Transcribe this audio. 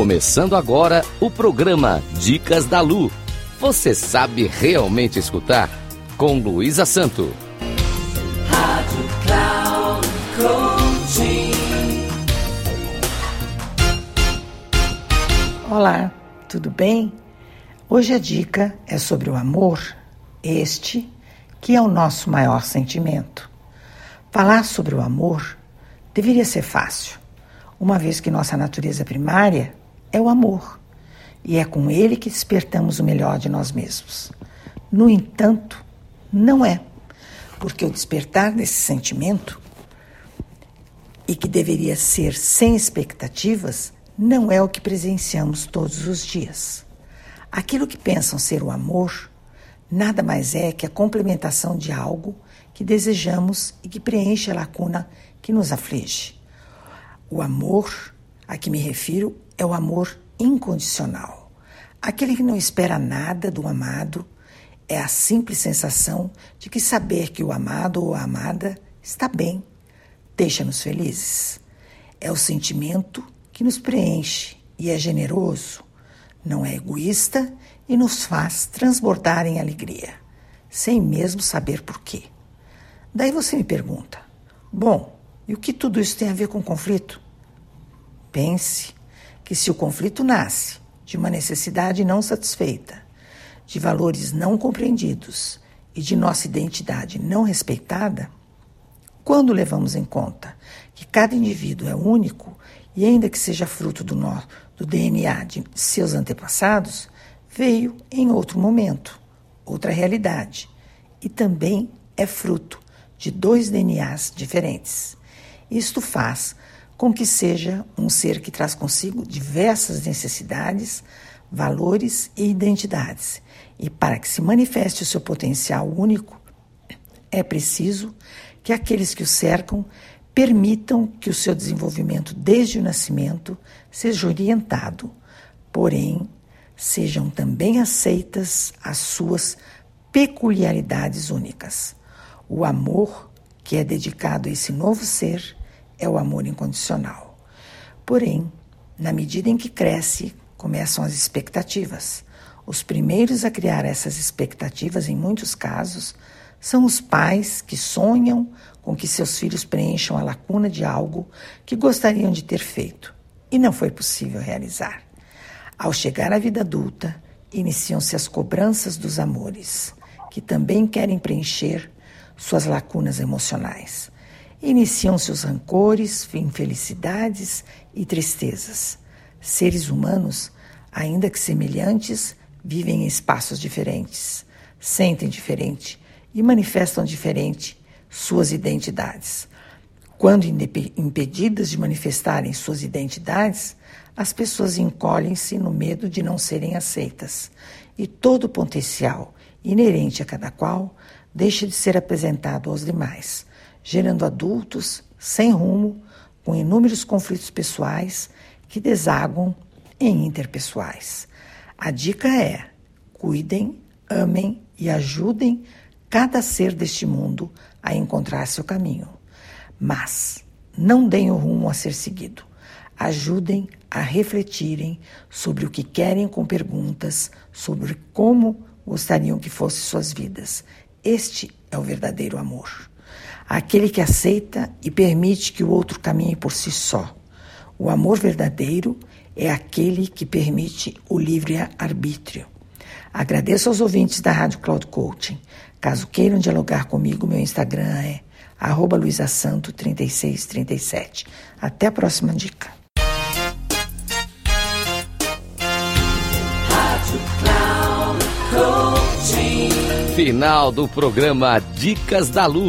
Começando agora o programa Dicas da Lu. Você sabe realmente escutar? Com Luísa Santo. Rádio Cloud Olá, tudo bem? Hoje a dica é sobre o amor, este que é o nosso maior sentimento. Falar sobre o amor deveria ser fácil, uma vez que nossa natureza primária é o amor e é com ele que despertamos o melhor de nós mesmos. No entanto, não é, porque o despertar desse sentimento, e que deveria ser sem expectativas, não é o que presenciamos todos os dias. Aquilo que pensam ser o amor nada mais é que a complementação de algo que desejamos e que preenche a lacuna que nos aflige. O amor a que me refiro é o amor incondicional. Aquele que não espera nada do amado é a simples sensação de que saber que o amado ou a amada está bem deixa-nos felizes. É o sentimento que nos preenche e é generoso, não é egoísta e nos faz transbordar em alegria, sem mesmo saber porquê. Daí você me pergunta: bom, e o que tudo isso tem a ver com conflito? Pense que se o conflito nasce de uma necessidade não satisfeita, de valores não compreendidos e de nossa identidade não respeitada, quando levamos em conta que cada indivíduo é único e ainda que seja fruto do, do DNA de seus antepassados, veio em outro momento, outra realidade, e também é fruto de dois DNAs diferentes. Isto faz com que seja um ser que traz consigo diversas necessidades, valores e identidades. E para que se manifeste o seu potencial único, é preciso que aqueles que o cercam permitam que o seu desenvolvimento desde o nascimento seja orientado, porém sejam também aceitas as suas peculiaridades únicas. O amor que é dedicado a esse novo ser é o amor incondicional. Porém, na medida em que cresce, começam as expectativas. Os primeiros a criar essas expectativas, em muitos casos, são os pais que sonham com que seus filhos preencham a lacuna de algo que gostariam de ter feito e não foi possível realizar. Ao chegar à vida adulta, iniciam-se as cobranças dos amores, que também querem preencher suas lacunas emocionais iniciam-se os rancores, infelicidades e tristezas. Seres humanos, ainda que semelhantes, vivem em espaços diferentes, sentem diferente e manifestam diferente suas identidades. Quando impedidas de manifestarem suas identidades, as pessoas encolhem-se no medo de não serem aceitas e todo o potencial inerente a cada qual deixa de ser apresentado aos demais gerando adultos sem rumo, com inúmeros conflitos pessoais que desaguam em interpessoais. A dica é: cuidem, amem e ajudem cada ser deste mundo a encontrar seu caminho. Mas não deem o rumo a ser seguido. Ajudem a refletirem sobre o que querem com perguntas sobre como gostariam que fossem suas vidas. Este é o verdadeiro amor aquele que aceita e permite que o outro caminhe por si só. O amor verdadeiro é aquele que permite o livre-arbítrio. Agradeço aos ouvintes da Rádio Cloud Coaching. Caso queiram dialogar comigo, meu Instagram é arroba luisasanto3637. Até a próxima dica. Final do programa Dicas da Lu